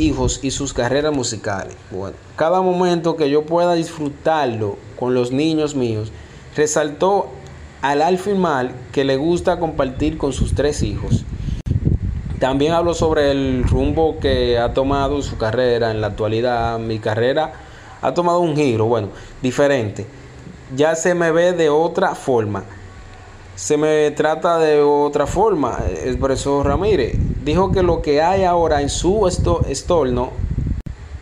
hijos y sus carreras musicales. Bueno, cada momento que yo pueda disfrutarlo con los niños míos, resaltó al afirmar que le gusta compartir con sus tres hijos. También hablo sobre el rumbo que ha tomado su carrera en la actualidad. Mi carrera ha tomado un giro, bueno, diferente. Ya se me ve de otra forma. Se me trata de otra forma, expresó Ramírez dijo que lo que hay ahora en su estorno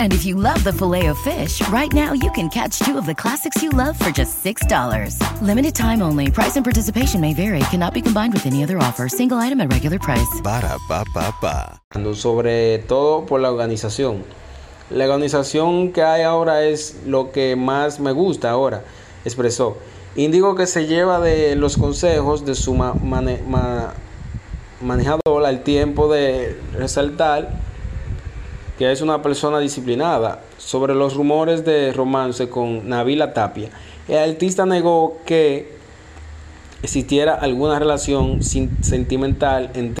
And if you love the filet of fish, right now you can catch two of the classics you love for just $6. Limited time only. Price and participation may vary. Cannot be combined with any other offer. Single item at regular price. Ba da ba ba ba. Sobre todo por la organización. La organización que hay ahora es lo que más me gusta ahora, expresó. Indigo que se lleva de los consejos de su ma mane ma manejador al tiempo de resaltar que es una persona disciplinada, sobre los rumores de romance con Navila Tapia. El artista negó que existiera alguna relación sentimental entre